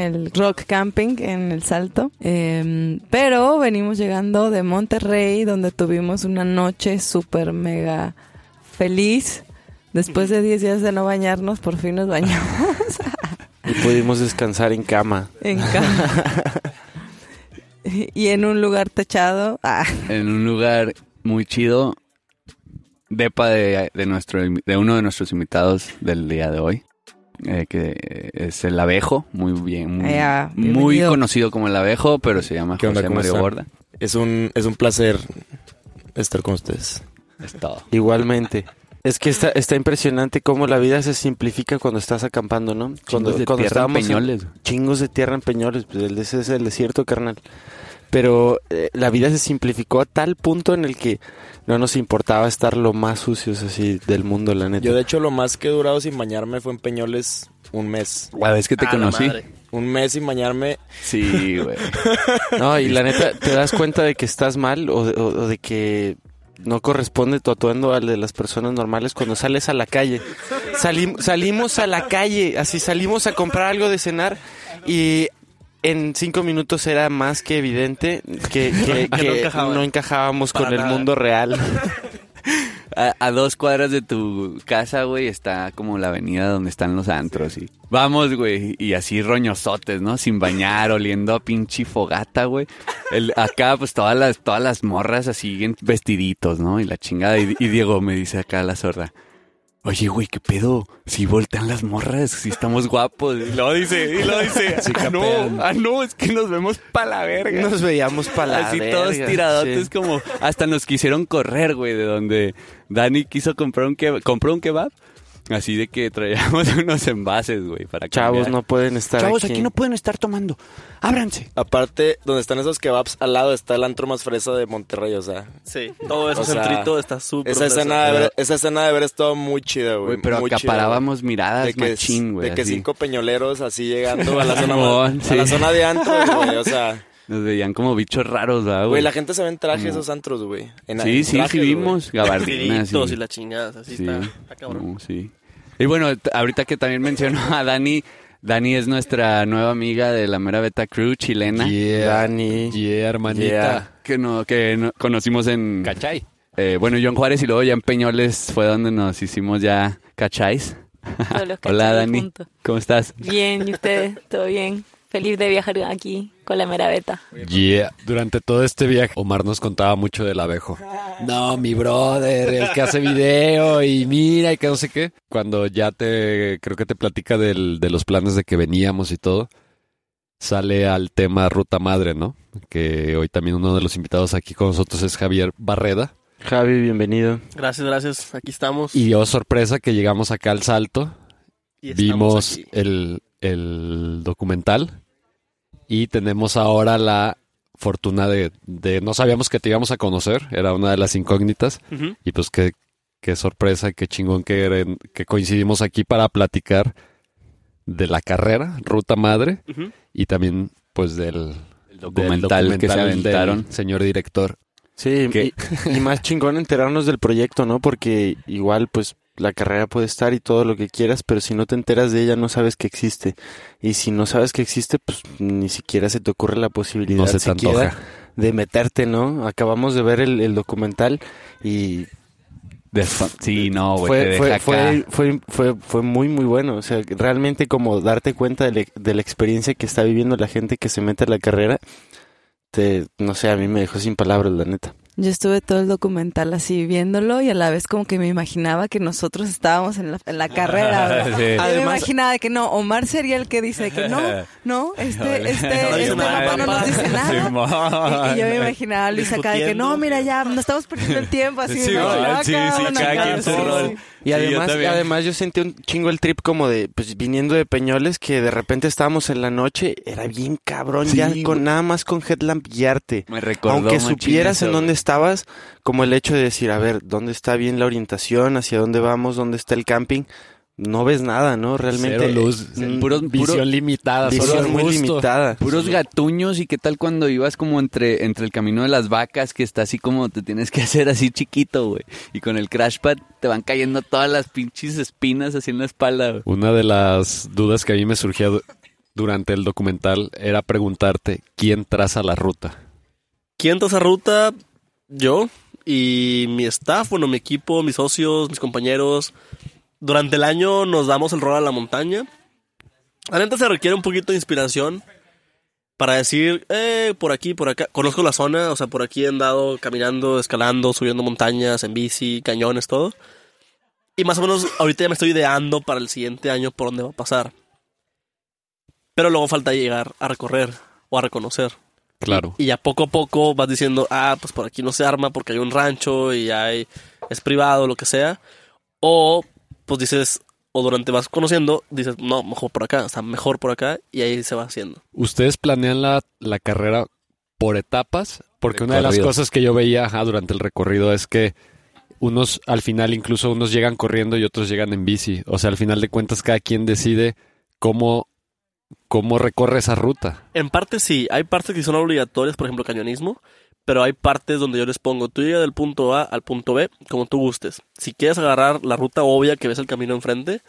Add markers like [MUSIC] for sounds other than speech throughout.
El Rock Camping en El Salto, eh, pero venimos llegando de Monterrey, donde tuvimos una noche súper mega feliz. Después de 10 días de no bañarnos, por fin nos bañamos [LAUGHS] Y pudimos descansar en cama. en cama. y en un lugar techado. Ah, en un lugar muy chido. Depa de, de, nuestro, de uno de nuestros invitados del día de hoy. Eh, que es el abejo, muy bien, muy, Ya, muy conocido como el abejo, pero se llama. José ¿Cómo Mario? Borda. Es un, es un placer estar con ustedes. Es todo. Igualmente. Es que está, está impresionante cómo la vida se simplifica cuando estás acampando, ¿no? Cuando, Chingos de cuando tierra en chingos de tierra en Peñoles, pues el, ese es el desierto, carnal. Pero eh, la vida se simplificó a tal punto en el que no nos importaba estar lo más sucios así del mundo, la neta. Yo, de hecho, lo más que he durado sin bañarme fue en Peñoles un mes. La vez que te Ah, conocí. Un mes sin bañarme. Sí, güey. [LAUGHS] No, y la neta, te das cuenta de que estás mal o de, o- o de que no corresponde tu atuendo al de las personas normales cuando sales a la calle. Salim- salimos a la calle, así salimos a comprar algo de cenar y en cinco minutos era más que evidente que, [LAUGHS] que- no que encajaban. no encajábamos Para con el mundo real. [LAUGHS] A, a dos cuadras de tu casa, güey, está como la avenida donde están los antros y vamos, güey, y así roñosotes, ¿no? Sin bañar, oliendo a pinche fogata, güey. El, acá, pues todas las, todas las morras así en vestiditos, ¿no? Y la chingada. Y, y Diego me dice acá la sorda. Oye, güey, ¿qué pedo? Si voltean las morras, si estamos guapos. Y lo dice, y lo dice. [LAUGHS] ah, no, ah, no, es que nos vemos pa' la verga. Nos veíamos para la Así verga, todos tiradotes sí. como hasta nos quisieron correr, güey, de donde Dani quiso comprar un kebab, compró un kebab. Así de que traíamos [LAUGHS] unos envases, güey, para Chavos cambiar. no pueden estar Chavos, aquí. aquí no pueden estar tomando. Ábranse. Aparte, donde están esos kebabs, al lado está el antro más fresa de Monterrey, o sea. Sí, todo eso O sea, centrito está súper. Esa escena, de ver, esa escena de ver estado muy chida, güey. Güey, pero muy chida, acaparábamos miradas güey. de que, machín, güey. de que así. cinco peñoleros así llegando a la [LAUGHS] zona, a la zona de antros, [LAUGHS] güey. O sea, Nos veían como bichos raros, ¿verdad, güey, güey? la gente se ve en traje esos antros, güey. En- Sí, en sí, trajes, sí vimos. Gabardinas. Y- y la chingada, así Sí. está, está cabrón. No, sí. Y bueno, ahorita que también mencionó [LAUGHS] a Dani, Dani es nuestra nueva amiga de la Mera Beta Crew chilena. Yeah. Dani. Yeah, hermanita. Yeah. Que, no, que no- conocimos en... ¿Cachai? eh, bueno, John Juárez y luego ya en Peñoles fue donde nos hicimos ya cachais. Todos los [LAUGHS] Hola Dani. ¿cómo estás? Bien, ¿y ustedes? ¿Todo bien? Feliz de viajar aquí con la mera beta. Yeah. Durante todo este viaje, Omar nos contaba mucho del abejo. No, mi brother, el que hace video y mira y que no sé qué. Cuando ya te, creo que te platica del, de los planes de que veníamos y todo, sale al tema Ruta Madre, ¿no? Que hoy también uno de los invitados aquí con nosotros es Javier Barreda. Javi, bienvenido. Gracias, gracias. Aquí estamos. Y dio sorpresa que llegamos acá al Salto, y vimos aquí. el, el documental y tenemos ahora la fortuna de, de- no sabíamos que te íbamos a conocer, era una de las incógnitas y pues qué, qué sorpresa, qué chingón que, eren- que coincidimos aquí para platicar de la carrera, Ruta Madre y también pues del, El documental, que se del aventaron. señor director. Sí, y, y más chingón enterarnos del proyecto, ¿no? Porque igual, pues, la carrera puede estar y todo lo que quieras, pero si no te enteras de ella, no sabes que existe. Y si no sabes que existe, pues, ni siquiera se te ocurre la posibilidad No se te siquiera de meterte, ¿no? Acabamos de ver el, el documental y sí, no, güey. fue, fue, fue, fue, fue, fue muy, muy bueno. O sea, realmente como darte cuenta de, la- de la experiencia que está viviendo la gente que se mete a la carrera, te, no sé, a mí me dejó sin palabras, la neta. Yo estuve todo el documental así viéndolo y a la vez como que me imaginaba que nosotros estábamos en la, en la carrera. Sí. Yo me Además- imaginaba de que no, Omar sería el que dice que no, no, este, [LAUGHS] este, No este mapa no nos papá. dice nada. Y, y yo me imaginaba a Luis acá de que no, mira ya, no estamos perdiendo el tiempo así. Sí, ¿no? sí, cada quien su sí, rol. Y Sí, yo además, además yo sentí un chingo el trip como de, pues viniendo de Peñoles, que de repente estábamos en la noche, era bien cabrón, Sí, ya con nada más con headlamp guiarte. Me recordó Aunque supieras eso, en dónde estabas, como el hecho de decir, a ver, ¿dónde está bien la orientación? ¿Hacia dónde vamos? ¿Dónde está el camping? No ves nada, ¿no? Realmente. Cero luz, mm, puro- visión puro- limitada, solo visión muy limitada. Puros gatuños y qué tal cuando ibas como entre, entre el camino de las vacas que está así como te tienes que [LAUGHS] hacer así chiquito, güey. Y con el crash pad te van cayendo todas las pinches espinas así en la espalda, güey. Una de las dudas que a mí me surgía du- durante el documental era preguntarte quién traza la ruta. ¿Quién traza ruta? Yo y mi staff, bueno, mi equipo, mis socios, mis compañeros. Durante el año nos damos el rol a la montaña. La neta se requiere un poquito de inspiración para decir, eh, por aquí, por acá. Conozco la zona, o sea, por aquí he andado caminando, escalando, subiendo montañas, en bici, cañones, todo. Y más o menos ahorita ya me estoy ideando para el siguiente año por dónde va a pasar. Pero luego falta llegar a recorrer o a reconocer. Claro. Y ya poco a poco vas diciendo, ah, pues por aquí no se arma porque hay un rancho y hay, es privado, lo que sea. O pues dices, o durante vas conociendo, dices, no, mejor por acá, o sea, mejor por acá, y ahí se va haciendo. ¿Ustedes planean la, la carrera por etapas? Porque una de las cosas que yo veía ajá, durante el recorrido es que unos al final incluso unos llegan corriendo y otros llegan en bici. O sea, al final de cuentas cada quien decide cómo, cómo recorre esa ruta. En parte sí, hay partes que son obligatorias, por ejemplo, cañonismo, pero hay partes donde yo les pongo, tú llega del punto A al punto B, como tú gustes. Si quieres agarrar la ruta obvia que ves el camino enfrente,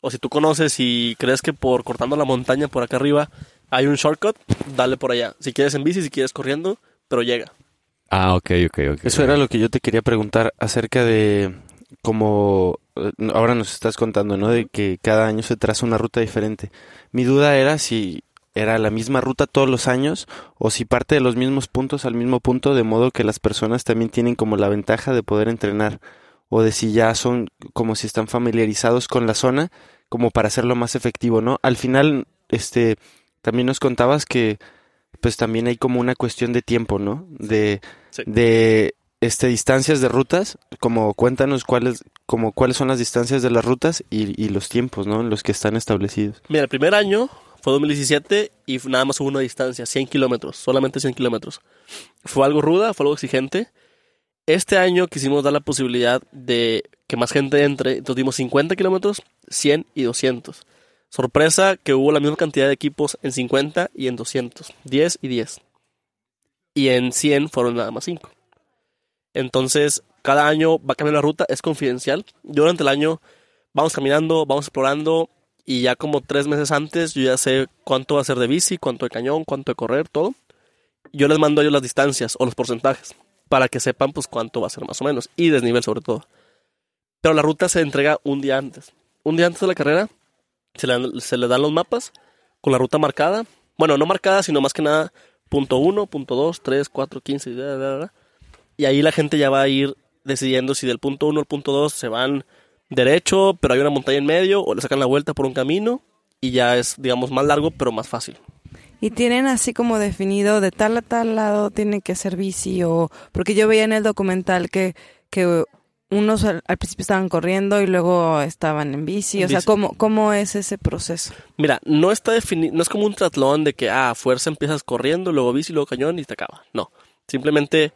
o si tú conoces y crees que por cortando la montaña por acá arriba hay un shortcut, dale por allá. Si quieres en bici, si quieres corriendo, pero llega. Ah, ok, ok, ok. Eso era lo que yo te quería preguntar acerca de cómo eh, ahora nos estás contando, ¿no? De que cada año se traza una ruta diferente. Mi duda era si era la misma ruta todos los años o si parte de los mismos puntos al mismo punto, de modo que las personas también tienen como la ventaja de poder entrenar o de si ya son como si están familiarizados con la zona como para hacerlo más efectivo, ¿no? Al final, este, también nos contabas que pues también hay como una cuestión de tiempo, ¿no? De, Sí. de este distancias de rutas, como cuéntanos cuáles, como cuáles son las distancias de las rutas y, y los tiempos, ¿no? En los que están establecidos. Mira, el primer año fue 2017 y nada más hubo una distancia, 100 kilómetros, solamente 100 kilómetros. Fue algo ruda, fue algo exigente. Este año quisimos dar la posibilidad de que más gente entre, entonces dimos 50 kilómetros, 100 y 200. Sorpresa que hubo la misma cantidad de equipos en 50 y en 200, 10 y 10. Y en 100 fueron nada más 5. Entonces, cada año va a cambiar la ruta, es confidencial. Durante el año vamos caminando, vamos explorando y ya como tres meses antes yo ya sé cuánto va a ser de bici, cuánto de cañón, cuánto de correr, todo. Yo les mando a ellos las distancias o los porcentajes para que sepan pues cuánto va a ser más o menos y desnivel sobre todo. Pero la ruta se entrega un día antes. Un día antes de la carrera se le, se le dan los mapas con la ruta marcada. Bueno, no marcada, sino más que nada punto 1, punto 2, 3, 4, 15, bla, bla, bla. y ahí la gente ya va a ir decidiendo si del punto 1 al punto 2 se van derecho, pero hay una montaña en medio, o le sacan la vuelta por un camino y ya es, digamos, más largo, pero más fácil. Y tienen así como definido de tal a tal lado tiene que ser bici o porque yo veía en el documental que que unos al, al principio estaban corriendo y luego estaban en bici, En o sea. ¿cómo, ¿cómo es ese proceso? Mira, no está definido, no es como un triatlón de que, ah, a fuerza empiezas corriendo, luego bici, luego cañón y te acaba. No. Simplemente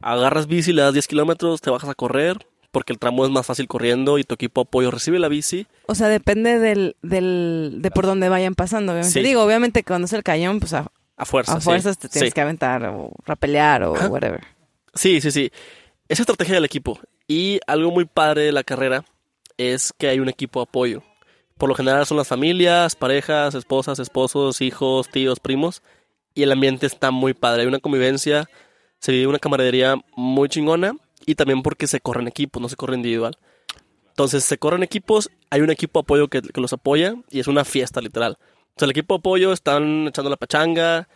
agarras bici, le das 10 kilómetros, te bajas a correr, porque el tramo es más fácil corriendo y tu equipo apoyo recibe la bici. O sea, depende del, del, de por dónde vayan pasando, obviamente. Sí. Digo, obviamente cuando es el cañón, pues a, A fuerza. a sí. fuerzas te tienes Sí. que aventar o rapelear o Ajá. whatever. Sí, sí, sí. Es estrategia del equipo. Y algo muy padre de la carrera es que hay un equipo de apoyo. Por lo general son las familias, parejas, esposas, esposos, hijos, tíos, primos. Y el ambiente está muy padre. Hay una convivencia, se vive una camaradería muy chingona. Y también porque se corren equipos, no se corre individual. Entonces se corren equipos, hay un equipo de apoyo que, que los apoya y es una fiesta literal. O sea, el equipo de apoyo están echando la pachanga,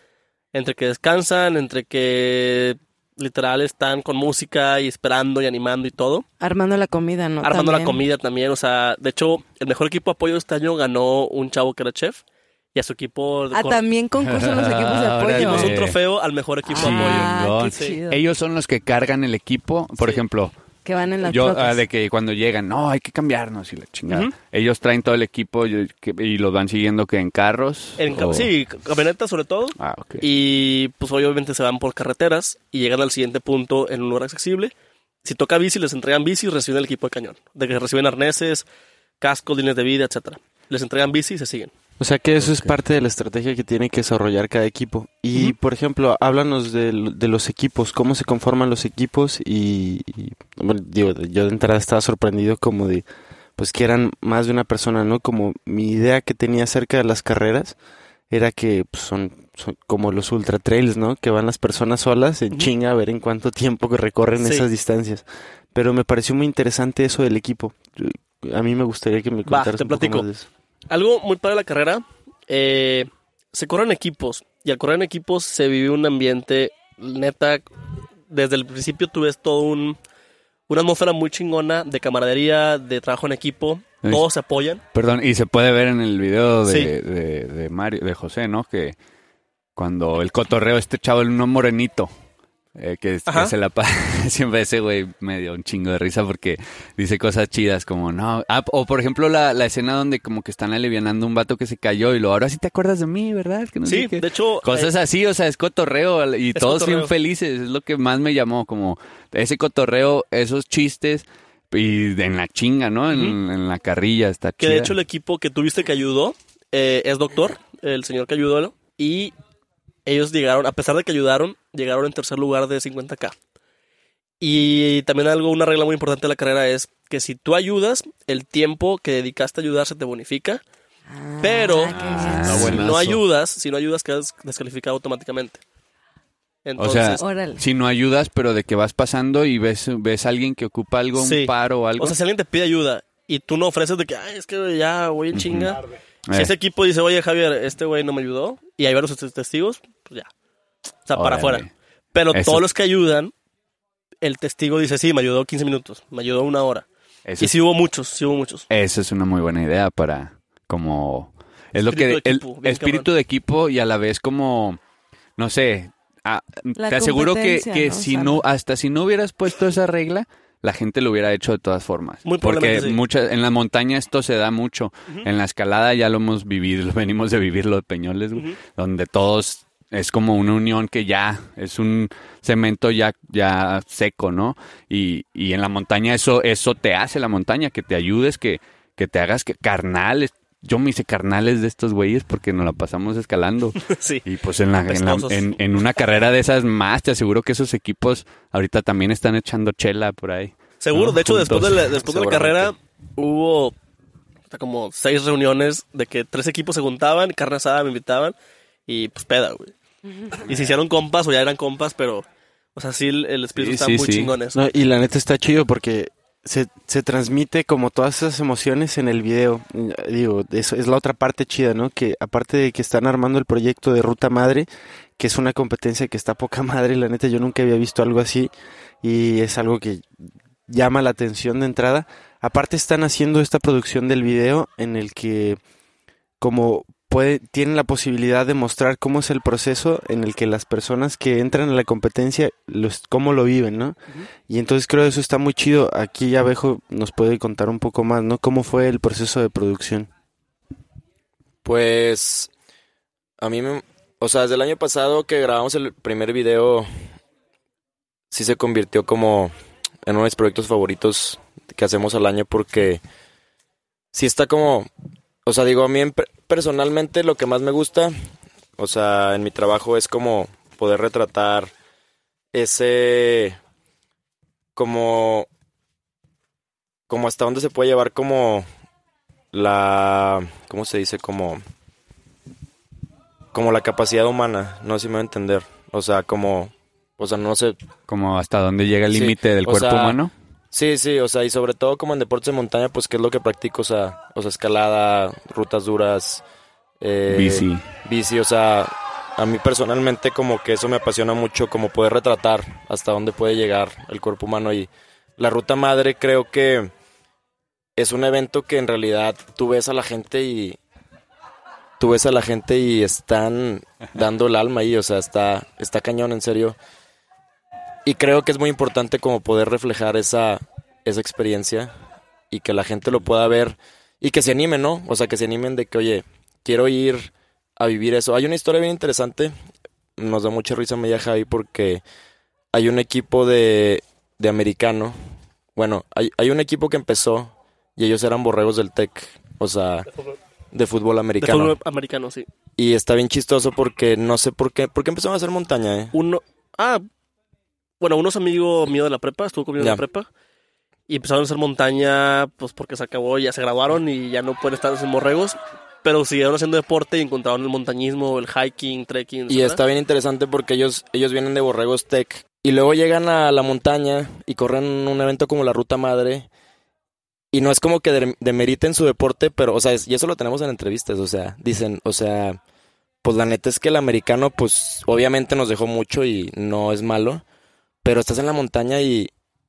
entre que descansan, entre que literal están con música y esperando y animando y todo. Armando la comida, ¿no? Armando la comida también, o sea, de hecho, el mejor equipo de apoyo este año ganó un chavo que era chef y a su equipo Ah, con- también concursan los equipos de [LAUGHS] apoyo. dimos un trofeo al mejor equipo de apoyo. Ah, Chingón. qué chido. Ellos son los que cargan el equipo. Por Sí. ejemplo, Que van en las yo ah, de que cuando llegan, no, hay que cambiarnos y la chingada. Ellos traen todo el equipo y, que- y los van siguiendo que en carros. En ca- o- Sí, camionetas sobre todo. Ah, ok. Y pues obviamente se van por carreteras y llegan al siguiente punto en un lugar accesible. Si toca bici, les entregan bici y reciben el equipo de cañón. De que reciben arneses, cascos, líneas de vida, etcétera. Les entregan bici y se siguen. O sea que eso es parte de la estrategia que tiene que desarrollar cada equipo. Y, por ejemplo, háblanos de, de los equipos, cómo se conforman los equipos y, y, bueno, digo, yo de entrada estaba sorprendido como de, pues que eran más de una persona, ¿no? Como mi idea que tenía acerca de las carreras era que pues, son, son como los ultra trails, ¿no? Que van las personas solas en chinga a ver en cuánto tiempo que recorren Sí. esas distancias. Pero me pareció muy interesante eso del equipo. A mí me gustaría que me contaras te un poco más de eso. Algo muy padre de la carrera, eh, se corren equipos y al correr en equipos se vive un ambiente, neta, desde el principio tú ves todo un, una atmósfera muy chingona de camaradería, de trabajo en equipo, Sí. todos se apoyan. Perdón, y se puede ver en el video de, Sí. de, de Mario, de José, ¿no? Que cuando el cotorreo, este chavo, el uno morenito, eh, que, se la [LAUGHS] siempre ese güey me dio un chingo de risa porque dice cosas chidas como no. Ah, o por ejemplo la, la escena donde como que están alivianando un vato que se cayó y lo ahora sí te acuerdas de mí, ¿verdad? Que no Sí, sé qué". de hecho, Cosas eh, así, o sea, es cotorreo y Es todos bien cotorreo. felices, es lo que más me llamó, como ese cotorreo, esos chistes y en la chinga, ¿no? En, la carrilla, está que de hecho el equipo que tuviste que ayudó eh, es doctor, el señor que ayudó, y ellos llegaron, a pesar de que ayudaron, llegaron en tercer lugar de 50k. Y también algo, una regla muy importante de la carrera es que si tú ayudas, el tiempo que dedicaste a ayudar se te bonifica, Ah, pero. Ah, si no ayudas, si no ayudas quedas descalificado automáticamente. O Entonces, sea, Órale. si no ayudas, pero de que vas pasando y ves, ves a alguien que ocupa algo, Sí. un paro o algo. o sea, si alguien te pide ayuda y tú no ofreces de que, ay, es que ya voy en chinga. Si Eh, ese equipo dice, oye, Javier, este güey no me ayudó, y hay varios tes- testigos, pues ya. O sea, para afuera. Pero Eso- todos los que ayudan, el testigo dice, sí, me ayudó 15 minutos, me ayudó una hora. Eso, Y sí hubo muchos, sí hubo muchos. eso es una muy buena idea para como... Es lo Espíritu que... de El equipo, bien espíritu cabrón. de equipo y a la vez como... No sé. ah, te aseguro que, que ¿no? si no... Hasta si no hubieras puesto esa regla... La gente lo hubiera hecho de todas formas. Muy Porque sí. muchas, en la montaña esto se da mucho. En la escalada ya lo hemos vivido, [LAUGHS] lo venimos de vivir los peñoles, güey, Ujú. donde todos es como una unión que ya es un cemento ya, ya seco, ¿no? Y, y en la montaña eso, eso te hace la montaña, que te ayudes, que, que te hagas que carnales. Yo me hice carnales de estos güeyes porque nos la pasamos escalando. [LAUGHS] sí. Y pues en, la, en, la- en, en una carrera de esas más, te aseguro que esos equipos ahorita también están echando chela por ahí. Seguro, No, de hecho, después de la, después de la carrera hubo como seis reuniones de que tres equipos se juntaban, carne asada me invitaban y pues peda, güey. Y se hicieron compas o ya eran compas, pero, o sea, sí, el, el espíritu Sí, está sí, muy sí. chingón eso. No, y la neta está chido porque se, se transmite como todas esas emociones en el video. Digo, eso es la otra parte chida, ¿no? Que aparte de que están armando el proyecto de Ruta Madre, que es una competencia que está poca madre, la neta yo nunca había visto algo así y es algo que llama la atención de entrada. Aparte están haciendo esta producción del video en el que como puede, tienen la posibilidad de mostrar cómo es el proceso en el que las personas que entran a la competencia, los, cómo lo viven, ¿no? Y entonces creo que eso está muy chido. Aquí Abejo nos puede contar un poco más, ¿no? ¿Cómo fue el proceso de producción? Pues a mí me... O sea, desde el año pasado que grabamos el primer video, sí se convirtió como en uno de mis proyectos favoritos que hacemos al año porque sí está como... O sea, digo, a mí en per- personalmente lo que más me gusta, o sea, en mi trabajo es como poder retratar ese... como... como hasta dónde se puede llevar como la ¿cómo se dice? como como la capacidad humana, no sé si me va a entender. O sea, como o sea, no sé. Como hasta dónde llega el Sí, límite del cuerpo sea, humano. Sí, sí, o sea, y sobre todo como en deportes de montaña, pues qué es lo que practico, o sea, o sea, escalada, rutas duras, eh, Bici. bici, o sea, a mí personalmente como que eso me apasiona mucho, como poder retratar hasta dónde puede llegar el cuerpo humano y la ruta madre creo que es un evento que en realidad tú ves a la gente y tú ves a la gente y están dando el alma ahí, o sea, está está cañón en serio. Y creo que es muy importante como poder reflejar esa esa experiencia y que la gente lo pueda ver y que se animen, ¿no? O sea, que se animen de que, oye, quiero ir a vivir eso. Hay una historia bien interesante, nos da mucha risa media Javi porque hay un equipo de, de americano, bueno, hay, hay un equipo que empezó y ellos eran borregos del TEC, o sea, de fútbol De americano. fútbol americano, sí. Y está bien chistoso porque no sé por qué, porque empezaron a hacer montaña, ¿eh? Uno, ah, bueno, uno es amigo mío de la prepa, estuvo conmigo en la prepa. Y empezaron a hacer montaña, pues porque se acabó, ya se graduaron y ya no pueden estar en borregos. Pero siguieron haciendo deporte y encontraron el montañismo, el hiking, trekking. Y está bien interesante porque ellos, ellos vienen de Borregos Tech y luego llegan a la montaña y corren un evento como la Ruta Madre. Y no es como que de- demeriten su deporte, pero, o sea, y eso lo tenemos en entrevistas, o sea, dicen, o sea, pues la neta es que el americano, pues obviamente nos dejó mucho y no es malo, pero estás en la montaña y,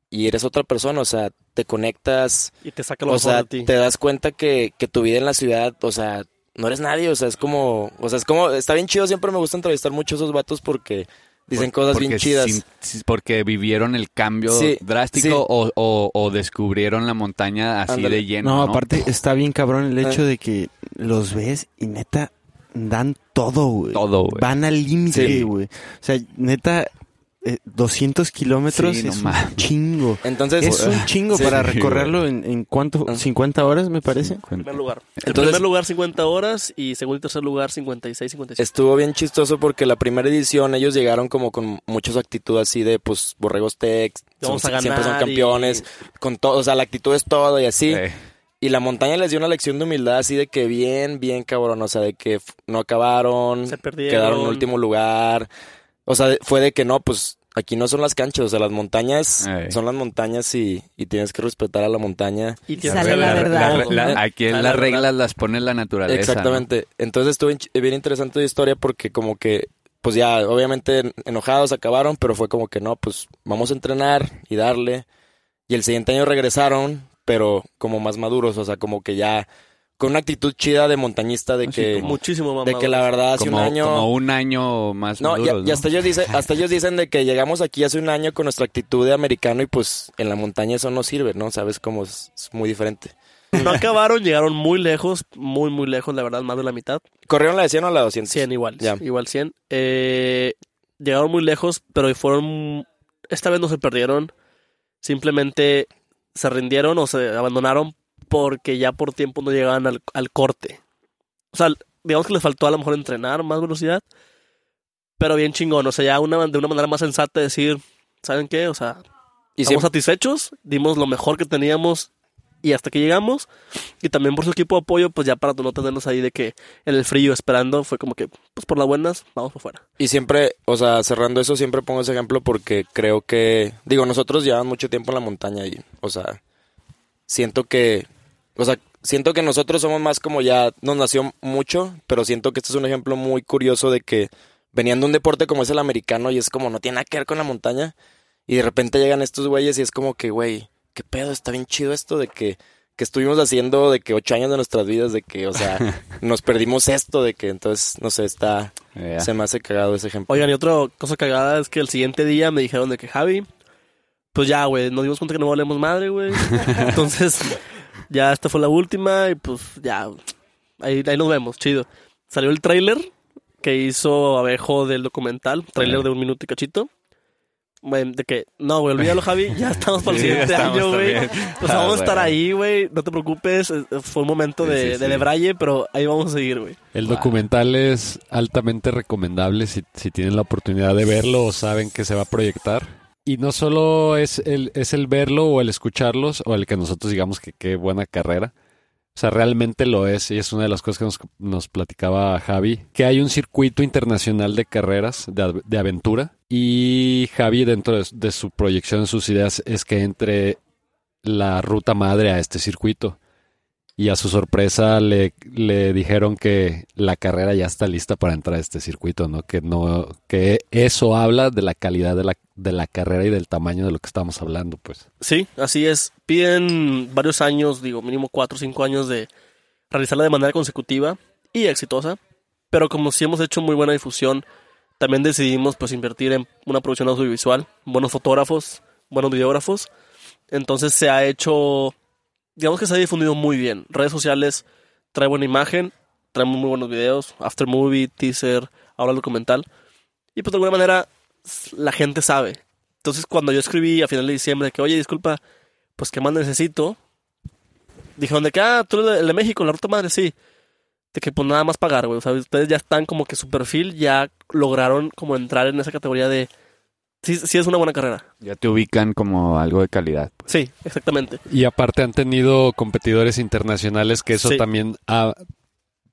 y eres otra persona, o sea, te conectas, Y te saca lo o sea, de ti. te das cuenta que, que tu vida en la ciudad, o sea, no eres nadie, o sea, es como, o sea, es como, está bien chido, siempre me gusta entrevistar mucho a esos vatos porque dicen Por- cosas bien chidas. sin- porque vivieron el cambio Sí, drástico sí. O, o- o descubrieron la montaña así de lleno. No, No, aparte está bien cabrón el hecho Eh. de que los ves y neta dan todo, güey. Todo, güey. Van al límite, Sí. güey. O sea, neta, eh, 200 kilómetros Sí, es un chingo. Entonces, Es un [LAUGHS] chingo Sí, para recorrerlo en, en cuánto, Ah. 50 horas, me parece. En primer lugar. En Entonces- primer lugar 50 horas y segundo y tercer lugar 56, 57. estuvo bien chistoso porque la primera edición ellos llegaron como con muchas actitudes así de, pues, borregos tech, Vamos son- a siempre son ganar y- campeones, con todo, o sea, la actitud es todo y así. Eh, Y la montaña les dio una lección de humildad así de que bien, bien cabrón, o sea, de que no acabaron, Se perdieron. quedaron en último lugar. O sea, fue de que no, pues aquí no son las canchas, o sea, las montañas son las montañas y, y tienes que respetar a la montaña. Y tienes Sale la ver verdad. la- aquí en las reglas las pone la naturaleza. Exactamente. Entonces estuvo bien interesante la historia porque como que, pues ya, obviamente en- enojados acabaron, pero fue como que no, pues vamos a entrenar y darle. Y el siguiente año regresaron, pero como más maduros, o sea, como que ya con una actitud chida de montañista de Así que, como- Muchísimo más de que la verdad hace Como, un año... como un año más No, y- maduros, y, hasta ellos dicen, [LAUGHS] hasta ellos dicen de que llegamos aquí hace un año con nuestra actitud de americano y pues en la montaña eso no sirve, ¿no? Sabes cómo es, es muy diferente. No acabaron, llegaron muy lejos, muy, muy lejos, la verdad, más de la mitad. ¿Corrieron la de 100 o la de 200? 100 igual, Ya. igual 100. Eh, llegaron muy lejos, pero fueron... Esta vez no se perdieron, simplemente se rindieron o se abandonaron porque ya por tiempo no llegaban al, al corte. O sea, digamos que les faltó a lo mejor entrenar más velocidad, pero bien chingón, o sea, ya una, de una manera más sensata decir, ¿saben qué? O sea, Y estamos siempre- satisfechos, dimos lo mejor que teníamos y hasta que llegamos. Y también por su equipo de apoyo, pues ya para no tenernos ahí de que en el frío esperando, fue como que, pues por las buenas, vamos por fuera. Y siempre, o sea, cerrando eso, siempre pongo ese ejemplo porque creo que, digo, nosotros llevamos mucho tiempo en la montaña y, o sea, siento que, o sea, siento que nosotros somos más como ya nos nació mucho, pero siento que este es un ejemplo muy curioso de que venían de un deporte como es el americano y es como no tiene nada que ver con la montaña y de repente llegan estos güeyes y es como que, güey, qué pedo, está bien chido esto de que que estuvimos haciendo de que ocho años de nuestras vidas, de que, o sea, [LAUGHS] nos perdimos esto, de que entonces, no sé, está, se me hace cagado ese ejemplo. Oigan, y otra cosa cagada es que el siguiente día me dijeron de que Javi, pues ya, güey, nos dimos cuenta que no valemos madre, güey. [LAUGHS] Entonces, ya esta fue la última y pues ya, ahí, ahí nos vemos, chido. Salió el tráiler que hizo Abejo del documental, tráiler de un minuto y cachito. Bueno, de que, no, güey, olvídalo, Javi, ya [LAUGHS] estamos para el Sí, siguiente año, güey. Pues Ah, vamos a estar bueno. ahí, güey, no te preocupes, fue un momento Sí, de, sí, de sí. debraye, pero ahí vamos a seguir, güey. El documental es altamente recomendable si, si tienen la oportunidad de verlo o saben que se va a proyectar. Y no solo es el, es el verlo o el escucharlos o el que nosotros digamos que qué buena carrera. O sea, realmente lo es y es una de las cosas que nos, nos platicaba Javi, que hay un circuito internacional de carreras de, aventura Y Javi, dentro de, de su proyección, sus ideas, es que entre la ruta madre a este circuito. Y a su sorpresa le, le dijeron que la carrera ya está lista para entrar a este circuito, ¿no? Que no, que eso habla de la calidad de la, de la carrera y del tamaño de lo que estamos hablando, pues. Sí, así es. Piden varios años, digo, mínimo cuatro o cinco años de realizarla de manera consecutiva y exitosa. Pero como sí hemos hecho muy buena difusión, también decidimos pues invertir en una producción audiovisual, buenos fotógrafos, buenos videógrafos. Entonces se ha hecho, digamos que se ha difundido muy bien. Redes sociales trae buena imagen, traemos muy buenos videos, after movie, teaser, ahora el documental. Y pues de alguna manera la gente sabe. Entonces cuando yo escribí a final de diciembre que, oye, disculpa, pues qué más necesito, dijeron de que, ah, tú eres el de México, la ruta madre, sí. De que pues nada más pagar, güey. O sea, ustedes ya están como que su perfil, ya lograron como entrar en esa categoría de... Sí, sí es una buena carrera. Ya te ubican como algo de calidad. Sí, exactamente. Y aparte han tenido competidores internacionales que eso Sí. también ha,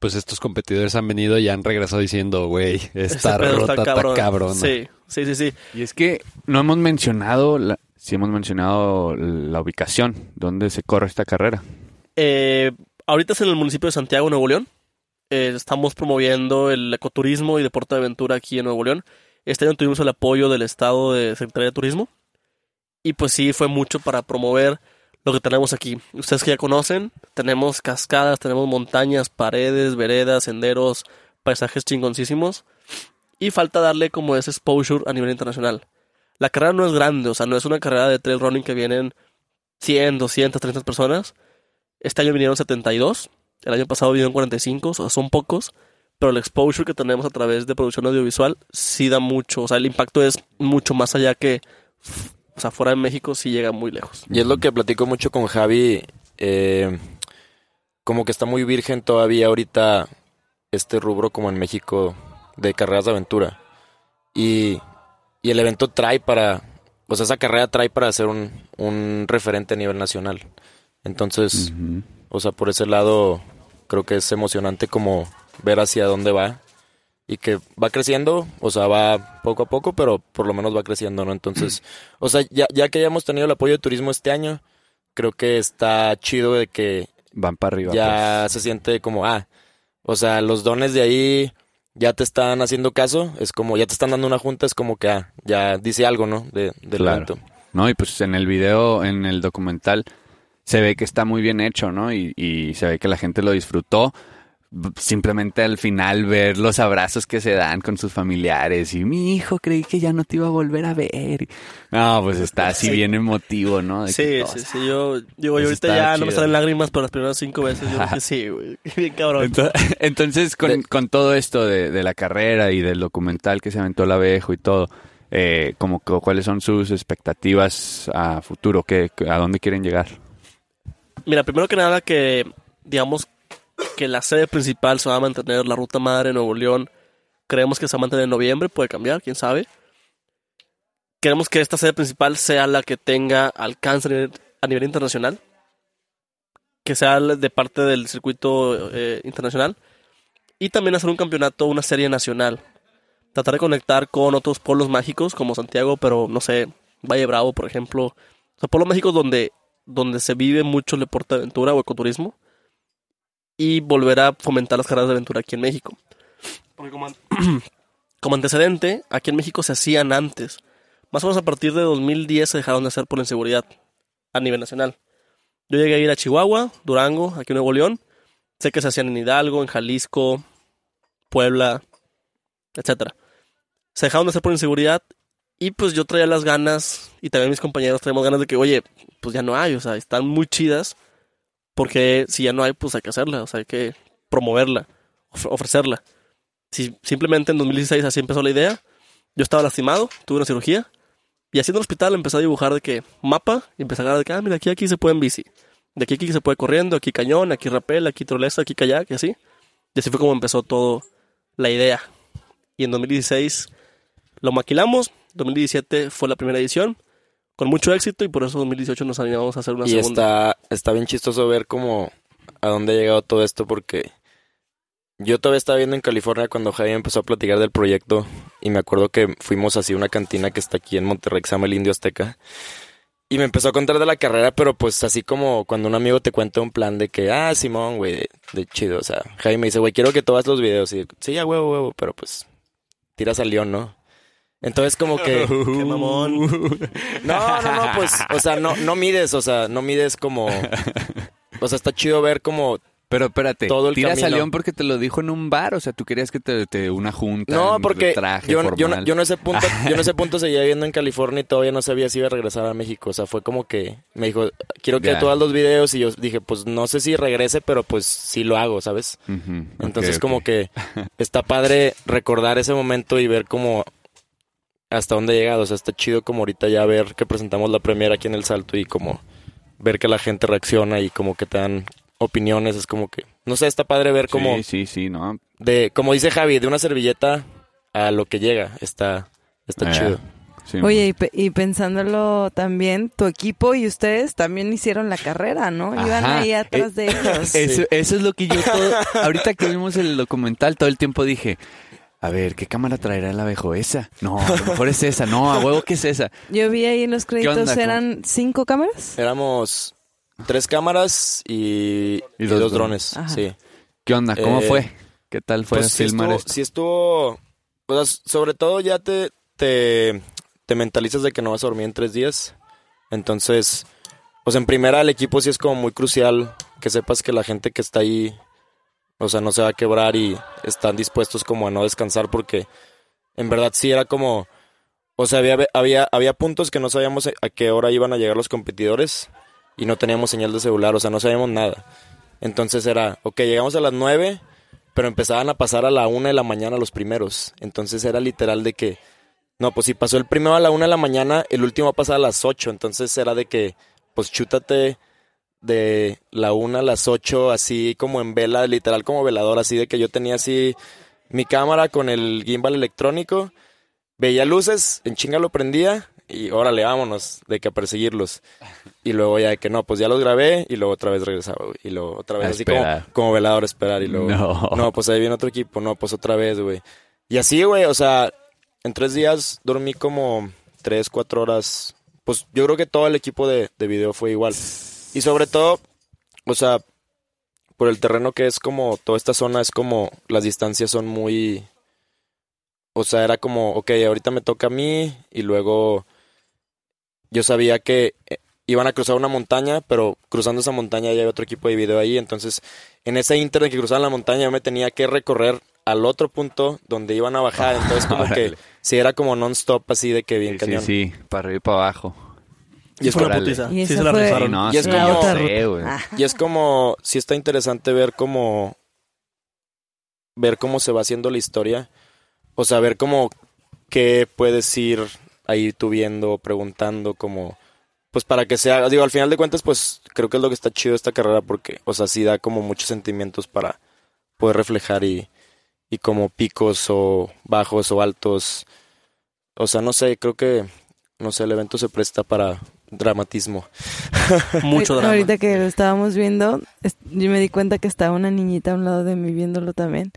pues estos competidores han venido y han regresado diciendo, güey, esta ruta está cabrona. Sí, sí, sí, sí. Y es que no hemos mencionado, la, sí hemos mencionado la ubicación, donde se corre esta carrera. Eh, ahorita es en el municipio de Santiago, Nuevo León. Eh, estamos promoviendo el ecoturismo y deporte de aventura aquí en Nuevo León. Este año tuvimos el apoyo del Estado de Secretaría de Turismo. Y pues sí, fue mucho para promover lo que tenemos aquí. Ustedes que ya conocen, tenemos cascadas, tenemos montañas, paredes, veredas, senderos, paisajes chingoncísimos. Y falta darle como ese exposure a nivel internacional. La carrera no es grande, o sea, no es una carrera de trail running que vienen 100, 200, 300 personas. Este año vinieron 72. El año pasado vinieron 45. O sea, son pocos. Pero el exposure que tenemos a través de producción audiovisual sí da mucho. O sea, el impacto es mucho más allá que... O sea, fuera de México sí llega muy lejos. Y es lo que platico mucho con Javi. eh, como que está muy virgen todavía ahorita este rubro como en México de carreras de aventura. Y, y el evento trae para... O sea, esa carrera trae para ser un, un referente a nivel nacional. Entonces, o sea, por ese lado creo que es emocionante como ver hacia dónde va y que va creciendo, o sea, va poco a poco, pero por lo menos va creciendo, ¿no? Entonces, [CLEARS THROAT] o sea, ya, ya que hayamos tenido el apoyo de turismo este año, creo que está chido de que Van para arriba. ya se siente como, ah, o sea, los dones de ahí ya te están haciendo caso, es como, ya te están dando una junta, es como que, ah, ya dice algo, ¿no? De, del Claro. evento. pues. No, y pues en el video, en el documental, se ve que está muy bien hecho, ¿no? Y, y se ve que la gente lo disfrutó. Simplemente al final ver los abrazos que se dan con sus familiares y mi hijo creí que ya no te iba a volver a ver. No, pues está así Sí. bien emotivo, ¿no? De Sí, que, sí, sí. Yo, digo, yo Eso ahorita ya no me salen lágrimas, pero las primeras cinco veces yo que sí, güey. [LAUGHS] Bien cabrón. Ento- [LAUGHS] Entonces, con, con todo esto de, de la carrera y del documental que se aventó el abejo y todo, eh, como cuáles son sus expectativas a futuro, ¿Qué, a dónde quieren llegar. Mira, primero que nada que, digamos, que la sede principal se va a mantener, la ruta madre Nuevo León, creemos que se va a mantener en noviembre, puede cambiar, quién sabe. Queremos que esta sede principal sea la que tenga alcance a nivel, internacional, que sea de parte del circuito eh, internacional, y también hacer un campeonato, una serie nacional. Tratar de conectar con otros pueblos mágicos como Santiago, pero no sé, Valle Bravo, por ejemplo. O sea, pueblos mágicos donde donde se vive mucho deporte de aventura o ecoturismo y volver a fomentar las carreras de aventura aquí en México. Porque como, an- [CLEARS THROAT] como antecedente, aquí en México se hacían antes. Más o menos a partir de 2010 se dejaron de hacer por inseguridad a nivel nacional. Yo llegué a ir a Chihuahua, Durango, aquí en Nuevo León. Sé que se hacían en Hidalgo, en Jalisco, Puebla, etcétera. Se dejaron de hacer por inseguridad y pues yo traía las ganas, y también mis compañeros traemos ganas de que, oye, pues ya no hay, o sea, están muy chidas, porque si ya no hay, pues hay que hacerla, o sea, hay que promoverla, of- ofrecerla. Si simplemente en 2016 así empezó la idea, yo estaba lastimado, tuve una cirugía, y en el hospital empecé a dibujar de que mapa, y empecé a agarrar de que, ah, mira, aquí, aquí se puede en bici, de aquí, aquí se puede corriendo, aquí cañón, aquí rapel, aquí trolesa, aquí kayak, y así. Y así fue como empezó todo la idea. Y en 2016 lo maquilamos, 2017 fue la primera edición, con mucho éxito y por eso 2018 nos animamos a hacer una Y segunda. está, está bien chistoso ver cómo a dónde ha llegado todo esto porque yo todavía estaba viendo en California cuando Javi empezó a platicar del proyecto y me acuerdo que fuimos así a una cantina que está aquí en Monterrey, que se llama el Indio Azteca. Y me empezó a contar de la carrera, pero pues así como cuando un amigo te cuenta un plan de que, ah, Simón, güey, de, de chido. O sea, Javi me dice, güey, quiero que tú hagas los videos. Y sí, a huevo, huevo, pero pues tiras al león, ¿no? Entonces como que... [LAUGHS] Qué mamón. [LAUGHS] No, no, no, pues, o sea, no, no mides, o sea, no mides como... O sea, está chido ver como... Pero espérate, Todo el tiras a. León porque te lo dijo en un bar, o sea, tú querías que te, te una junta. No, porque traje yo, yo, no- formal. yo en ese punto, [LAUGHS] yo en ese punto seguía viviendo en California y todavía no sabía si iba a regresar a México. O sea, fue como que me dijo, quiero que tú hagas los videos y yo dije, pues no sé si regrese, pero pues sí lo hago, ¿sabes? Entonces como que está padre recordar ese momento y ver cómo hasta dónde he llegado. O sea, está chido como ahorita ya ver que presentamos la premiera aquí en El Salto y como ver que la gente reacciona y como que te dan opiniones. Es como que, no sé, está padre ver como Sí, sí, sí, no. de, como dice Javi, de una servilleta a lo que llega. Está, está Eh, chido. sí, Oye, y, pe- y pensándolo también, tu equipo y ustedes también hicieron la carrera, ¿no? Iban ahí atrás de ellos. [LAUGHS] Eso, eso es lo que yo todo... Ahorita que vimos el documental, todo el tiempo dije... A ver, ¿qué cámara traerá el abejo? ¿Esa? No, a lo mejor es esa. No, a huevo que es esa. Yo vi ahí en los créditos. ¿eran cinco cámaras? Éramos tres cámaras y, Y y dos dos, drones. Ajá. Sí. ¿Qué onda? ¿Cómo Eh, fue? ¿Qué tal fue Pues filmar estuvo, esto? sí estuvo, o sea, sobre todo ya te, te, te mentalizas de que no vas a dormir en tres días. Entonces, pues en primera el equipo sí es como muy crucial que sepas que la gente que está ahí, o sea, no se va a quebrar y están dispuestos como a no descansar porque en verdad sí era como, o sea, había, había, había puntos que no sabíamos a qué hora iban a llegar los competidores y no teníamos señal de celular, o sea, no sabíamos nada. Entonces era, ok, llegamos a las nueve, pero empezaban a pasar a la una de la mañana los primeros. Entonces era literal de que, no, pues si pasó el primero a la una de la mañana, el último va a pasar a las ocho. Entonces era de que, pues chútate de la una a las ocho, así como en vela, literal como velador, así de que yo tenía así mi cámara con el gimbal electrónico, veía luces, en chinga lo prendía y órale, vámonos, de que a perseguirlos. Y luego ya de que no, pues ya los grabé y luego otra vez regresaba, güey. Y luego otra vez A así como, velador a esperar y luego... No. No, pues ahí viene otro equipo, no, pues otra vez, güey. Y así, güey, o sea, en tres días dormí como tres, cuatro horas. Pues yo creo que todo el equipo de, de video fue igual. Y sobre todo, o sea, por el terreno que es como, toda esta zona es como, las distancias son muy... O sea, era como, ok, ahorita me toca a mí y luego yo sabía que eh, iban a cruzar una montaña, pero cruzando esa montaña ya había otro equipo de video ahí, entonces en ese inter de que cruzaban la montaña yo me tenía que recorrer al otro punto donde iban a bajar, entonces como que si era como non-stop así de que bien Sí, cañón. sí, sí, para arriba y para abajo. Y es fue una putiza. Y Sí se la fue- rifaron. Sí, no, Y es como- otra sé, güey. Y es como, sí está interesante ver cómo, ver cómo se va haciendo la historia. O sea, ver cómo, qué puedes ir ahí tú viendo, preguntando, como, pues para que sea, digo, al final de cuentas, pues creo que es lo que está chido de esta carrera porque, o sea, sí da como muchos sentimientos para poder reflejar y, y como picos o bajos o altos. O sea, no sé, creo que, no sé, el evento se presta para dramatismo. [LAUGHS] Mucho drama. Ahorita que lo estábamos viendo, yo me di cuenta que estaba una niñita a un lado de mí viéndolo también.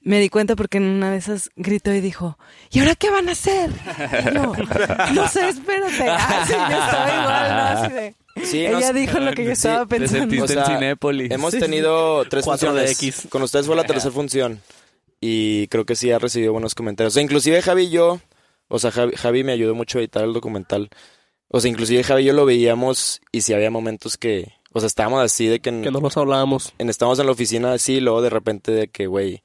Me di cuenta porque en una de esas gritó y dijo, ¿y ahora qué van a hacer? Y yo, no sé, espérate. Ah, sí, yo estaba igual, ¿no? Así de- Sí, Ella dijo lo que yo [LAUGHS] estaba pensando. sentiste O sea, en Cinépolis. Hemos tenido tres 4 de funciones. X. Con ustedes fue la tercera función. Y creo que sí ha recibido buenos comentarios. O sea, inclusive Javi y yo, o sea, Javi, Javi me ayudó mucho a editar el documental. O sea, inclusive Javi y yo lo veíamos y si había momentos que, o sea, estábamos así de que, en, Que no nos hablábamos. en- estábamos en la oficina así y luego de repente de que, güey,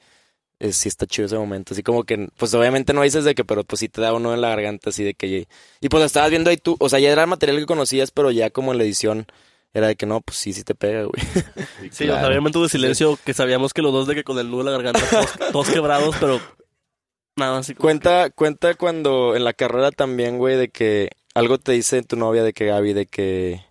eh, sí está chido ese momento. Así como que, pues obviamente no dices de que, pero pues sí te da uno en la garganta así de que... Y pues lo estabas viendo ahí tú, o sea, ya era material que conocías, pero ya como en la edición era de que no, pues sí, sí te pega, güey. [LAUGHS] Sí, o sea, había momentos de silencio que sabíamos que los dos de que con el nudo en la garganta, todos, [LAUGHS] todos quebrados, pero nada, así como Cuenta, cuenta cuando en la carrera también, güey, de que algo te dice tu novia de que Gaby, de que,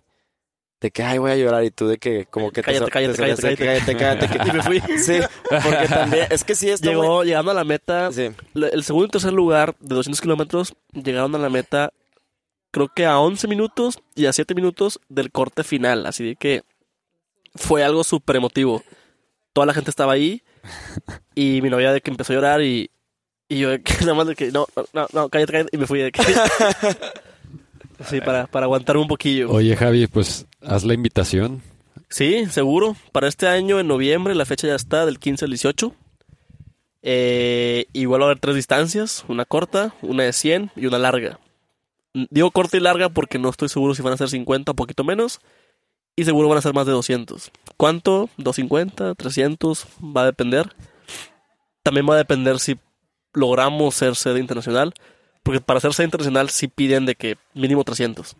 de que, ay, voy a llorar y tú de que, como que Cállate, te, cállate, te cállate, de que, cállate, cállate, [LAUGHS] Y me fui. que- sí, porque también, es que sí muy- Llegó, llegando a la meta, sí, el segundo y tercer lugar de 200 kilómetros llegaron a la meta creo que a 11 minutos y a 7 minutos del corte final, así de que fue algo súper emotivo. toda la gente estaba ahí y mi novia de que empezó a llorar y, y yo de que [LAUGHS] nada más de que no, no, no, no, cállate, cállate y me fui de que... [LAUGHS] Sí, para, para aguantar un poquillo. Oye, Javi, pues haz la invitación. Sí, seguro. Para este año, en noviembre, la fecha ya está, del 15 al 18. Eh, igual va a haber tres distancias, una corta, una de 100 y una larga. Digo corta y larga porque no estoy seguro si van a ser 50 o poquito menos. Y seguro van a ser más de 200. ¿Cuánto? ¿250? ¿300? Va a depender. También va a depender si logramos ser sede internacional. Porque para ser sede internacional sí piden de que mínimo 300.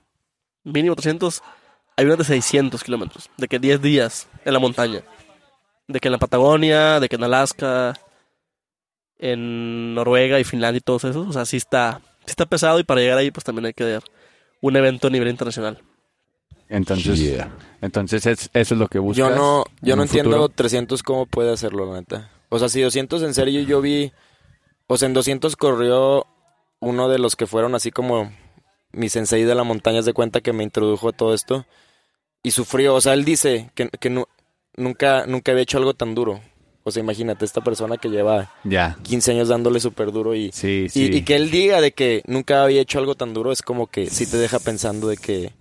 Mínimo 300. Hay unas de 600 kilómetros. De que 10 días en la montaña. De que en la Patagonia, de que en Alaska, en Noruega y Finlandia y todos esos. O sea, sí está, sí está pesado y para llegar ahí pues también hay que dar un evento a nivel internacional. Entonces, Yeah. entonces es- eso es lo que buscas. Yo no, yo en no entiendo futuro. 300 cómo puede hacerlo, la neta. O sea, si 200 en serio yo vi... O sea, en 200 corrió uno de los que fueron así como mi sensei de la montaña, de cuenta que me introdujo a todo esto. Y sufrió, o sea, él dice que, que nu- nunca, nunca había hecho algo tan duro. O sea, imagínate, esta persona que lleva Ya. 15 años dándole súper duro y, Sí, sí. y que él diga de que nunca había hecho algo tan duro es como que sí te deja pensando de que...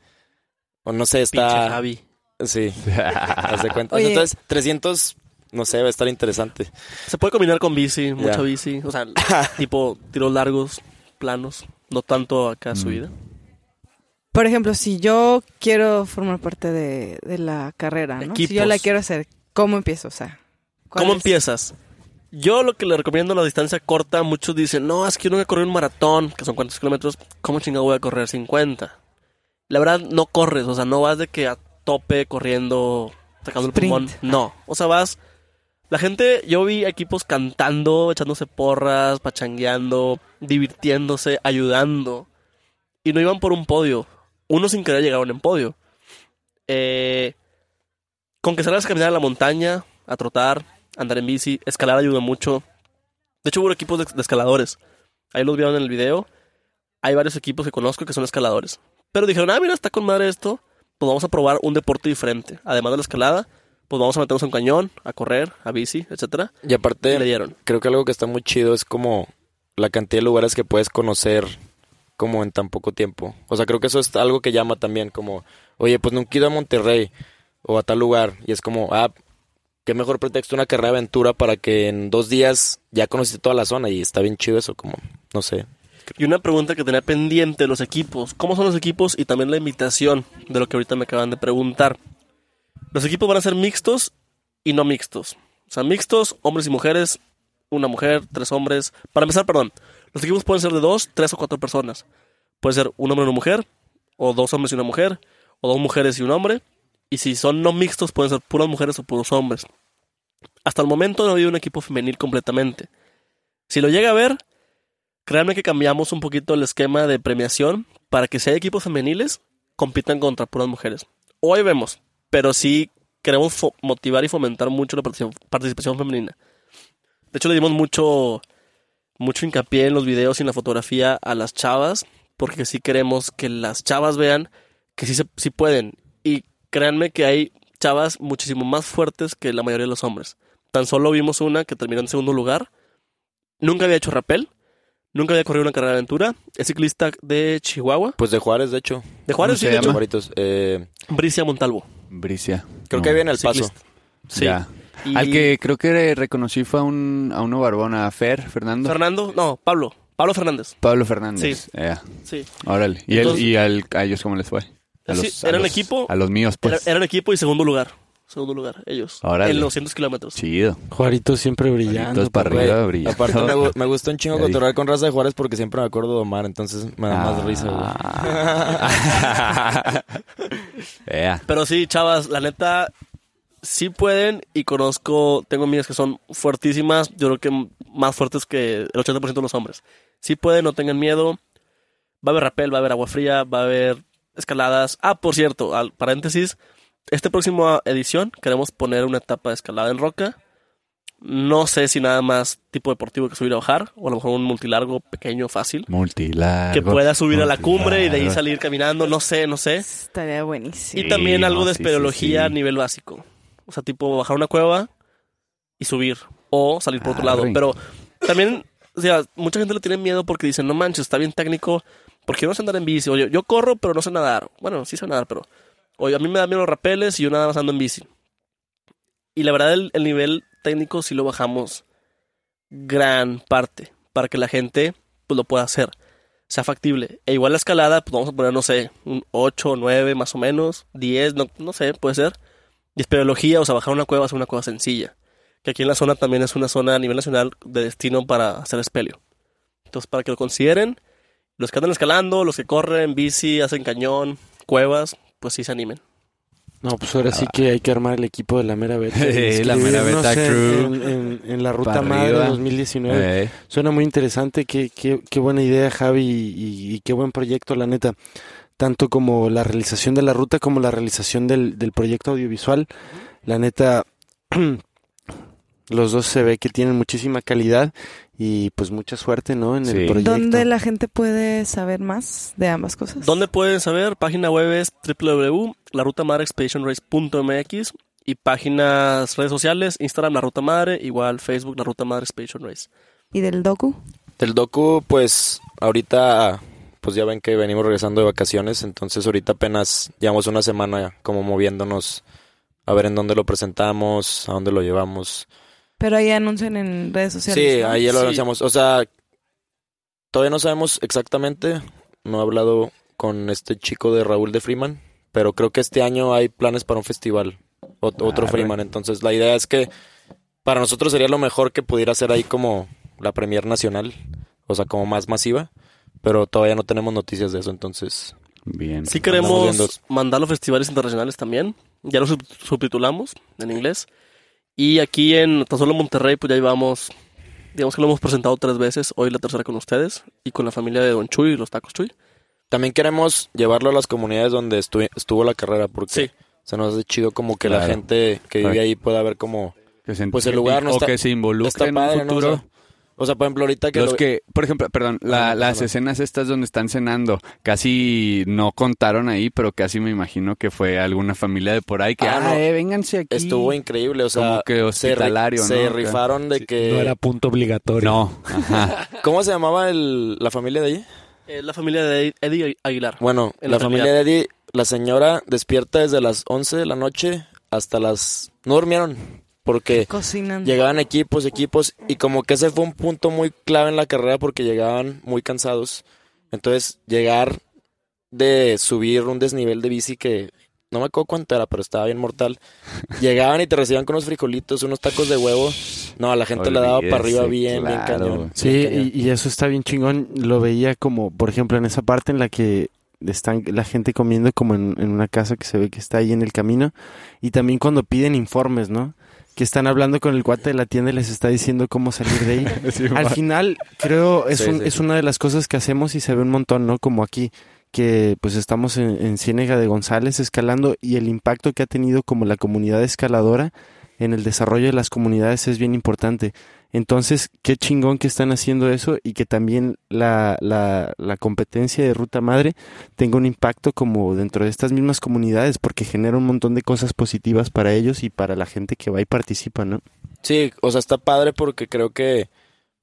O no sé, Pinche está... Javi. Sí, [LAUGHS] haz de cuenta. Oye. Entonces, 300, no sé, va a estar interesante. Se puede combinar con bici, mucha Ya. bici. O sea, [LAUGHS] tipo tiros largos, planos. No tanto acá subida. Por ejemplo, si yo quiero formar parte de, de la carrera, ¿no? Si yo la quiero hacer, ¿cómo empiezo? O sea, ¿cuál ¿Cómo es? empiezas? Yo lo que le recomiendo la distancia corta, muchos dicen, no, es que yo nunca corrí un maratón, que son cuántos kilómetros, ¿cómo chingado voy a correr 50? La verdad, no corres, o sea, no vas de que a tope corriendo, sacando el pulmón. No, o sea, vas... La gente, yo vi equipos cantando, echándose porras, pachangueando, divirtiéndose, ayudando. Y no iban por un podio. Uno sin querer llegaron en podio. Eh, con que salgas a caminar a la montaña, a trotar, andar en bici, escalar ayuda mucho. De hecho, hubo equipos de, de escaladores. Ahí los vieron en el video. Hay varios equipos que conozco que son escaladores. Pero dijeron, ah, mira, está con madre esto. Pues vamos a probar un deporte diferente. Además de la escalada, pues vamos a meternos a un cañón, a correr, a bici, etcétera. Y Y le aparte, dieron. creo que algo que está muy chido es como la cantidad de lugares que puedes conocer como en tan poco tiempo. O sea, creo que eso es algo que llama también como, oye, pues nunca he ido a Monterrey o a tal lugar. Y es como, ah, qué mejor pretexto una carrera de aventura para que en dos días ya conociste toda la zona y está bien chido eso, como, no sé. Y una pregunta que tenía pendiente, los equipos. ¿Cómo son los equipos? Y también la invitación de lo que ahorita me acaban de preguntar. Los equipos van a ser mixtos y no mixtos. O sea, mixtos, hombres y mujeres, una mujer, tres hombres. Para empezar, perdón, los equipos pueden ser de dos, tres o cuatro personas. Puede ser un hombre y una mujer, o dos hombres y una mujer, o dos mujeres y un hombre. Y si son no mixtos, pueden ser puras mujeres o puros hombres. Hasta el momento no ha habido un equipo femenil completamente. Si lo llega a ver, créanme que cambiamos un poquito el esquema de premiación para que si hay equipos femeniles, compitan contra puras mujeres. Hoy vemos, pero sí queremos motivar y fomentar mucho la participación, femenina. De hecho, le dimos mucho, mucho hincapié en los videos y en la fotografía a las chavas, porque sí queremos que las chavas vean que sí, se, sí pueden. Y créanme que hay chavas muchísimo más fuertes que la mayoría de los hombres. Tan solo vimos una que terminó en segundo lugar. Nunca había hecho rappel. Nunca había corrido una carrera de aventura. Es ciclista de Chihuahua. Pues de Juárez, de hecho. De Juárez, ¿Cómo sí, de hecho. Eh, Bricia Montalvo. Bricia. creo No. que viene el paso. Ciclista. Sí. Ya. Y Al que creo que reconocí fue a, un, a uno barbón, a Fer, Fernando. Fernando, no, Pablo. Pablo Fernández. Pablo Fernández. Sí. Ya. Sí. Órale. ¿Y, él, Entonces- y al- a ellos cómo les fue? A Sí, a eran equipo. A los míos, pues. Era, eran equipo y segundo lugar. Segundo lugar, ellos. Órale. En los 200 kilómetros. Chido. Juarito siempre brillando. Entonces para Güey, arriba brilla. Aparte me, gu- me gusta un chingo cotorrear con raza de Juárez porque siempre me acuerdo de Omar, entonces me da más risa, güey. Ah. [LAUGHS] Ea. Pero sí, chavas, la neta, sí pueden y conozco, tengo amigas que son fuertísimas, yo creo que más fuertes que el 80% de los hombres. Sí pueden, no tengan miedo. Va a haber rapel, va a haber agua fría, va a haber escaladas. Ah, por cierto, al paréntesis, esta próxima edición queremos poner una etapa de escalada en roca. No sé si nada más tipo deportivo que subir a bajar, o a lo mejor un multilargo pequeño, fácil. Multilargo. Que pueda subir a la cumbre y de ahí salir caminando, no sé, no sé. Estaría buenísimo. Y también algo no, de sí, sí, espeleología a nivel básico. O sea, tipo bajar una cueva, y subir o salir por otro lado. Arre. Pero también, o sea, mucha gente le tiene miedo porque dicen, no manches, está bien técnico, porque yo no sé andar en bici. O yo, yo corro, pero no sé nadar. Bueno, sí sé nadar, pero... Oye, a mí me dan miedo los rapeles y yo nada más ando en bici. Y la verdad, el, el nivel técnico sí lo bajamos gran parte para que la gente pues, lo pueda hacer, sea factible. E igual la escalada, pues vamos a poner, no sé, un 8, 9 más o menos, 10, no, no sé, puede ser. Y espeleología, o sea, bajar una cueva es una cosa sencilla. Que aquí en la zona también es una zona a nivel nacional de destino para hacer espeleo. Entonces, para que lo consideren, los que andan escalando, los que corren, bici, hacen cañón, cuevas, pues sí se animen. No, pues ahora sí que hay que armar el equipo de la mera beta. [LAUGHS] Eh, la mera beta en- crew. En, en- en la ruta madre arriba. 2019. Eh, Suena muy interesante, qué, qué, qué buena idea, Javi, y, y qué buen proyecto, la neta. Tanto como la realización de la ruta como la realización del, del proyecto audiovisual. La neta, [CLEARS THROAT] los dos se ve que tienen muchísima calidad y pues mucha suerte, ¿no? En Sí. el proyecto. ¿Dónde la gente puede saber más de ambas cosas? ¿Dónde pueden saber? Página web es www.larutamadreexpeditionrace.mx y páginas, redes sociales, Instagram La Ruta Madre, igual Facebook La Ruta Madre Expedition Race. ¿Y del docu? Del docu, pues ahorita, pues ya ven que venimos regresando de vacaciones, entonces ahorita apenas llevamos una semana como moviéndonos a ver en dónde lo presentamos, a dónde lo llevamos. Pero ahí anuncian en redes sociales. Sí, ¿no? ahí ya lo Sí. anunciamos. O sea, todavía no sabemos exactamente, no he hablado con este chico de Raúl de Freeman, pero creo que este año hay planes para un festival, ot- otro Arre. Freeman, entonces la idea es que para nosotros sería lo mejor que pudiera ser ahí como la premier nacional, o sea, como más masiva, pero todavía no tenemos noticias de eso, entonces bien. Sí queremos mandarlo a festivales internacionales también. Ya lo sub- subtitulamos en inglés. Y aquí en tan solo Monterrey, pues ya llevamos, digamos que lo hemos presentado tres veces. Hoy la tercera con ustedes y con la familia de Don Chuy, los tacos Chuy. también queremos llevarlo a las comunidades donde estu- estuvo la carrera, porque Sí. se nos hace chido como que la gente que vive ahí pueda ver como... Que se Pues el lugar no o está- que se involucre Está en padre, un ¿no? O futuro. sea, o sea, por ejemplo, ahorita que... Los lo- que, por ejemplo, perdón, la- Ah, las perdón. escenas estas donde están cenando, casi no contaron ahí, pero casi me imagino que fue alguna familia de por ahí que, Ah, ah, no. eh, vénganse aquí. Estuvo increíble, o sea, Como que se ri- hospitalario, se, ¿no? rifaron de que... No era punto obligatorio. No, ajá. [LAUGHS] ¿Cómo se llamaba el- la familia de allí? Eh, la familia de Eddie Aguilar. Bueno, En la la familia de Eddie, la señora despierta desde las 11 de la noche hasta las... No durmieron, porque [LAUGHS] Cocinan. llegaban equipos, equipos, y como que ese fue un punto muy clave en la carrera porque llegaban muy cansados. Entonces, llegar de subir un desnivel de bici que... No me acuerdo cuánto era, pero estaba bien mortal. [LAUGHS] Llegaban y te recibían con unos frijolitos, unos tacos de huevo. No, a la gente le daba para arriba Olvídese, bien, bien cañón. Sí, bien cañón. y, y eso está bien chingón. Lo veía como, por ejemplo, en esa parte en la que están la gente comiendo como en, en una casa que se ve que está ahí en el camino. Y también cuando piden informes, ¿no? Que están hablando con el cuate de la tienda y les está diciendo cómo salir de ahí. [LAUGHS] Al final, creo, es, Sí, un- sí. es una de las cosas que hacemos y se ve un montón, ¿no? Como aquí, que pues estamos en, en Ciénega de González escalando y el impacto que ha tenido como la comunidad escaladora en el desarrollo de las comunidades es bien importante. Entonces, qué chingón que están haciendo eso y que también la, la, la competencia de Ruta Madre tenga un impacto como dentro de estas mismas comunidades porque genera un montón de cosas positivas para ellos y para la gente que va y participa, ¿no? Sí, o sea, está padre porque creo que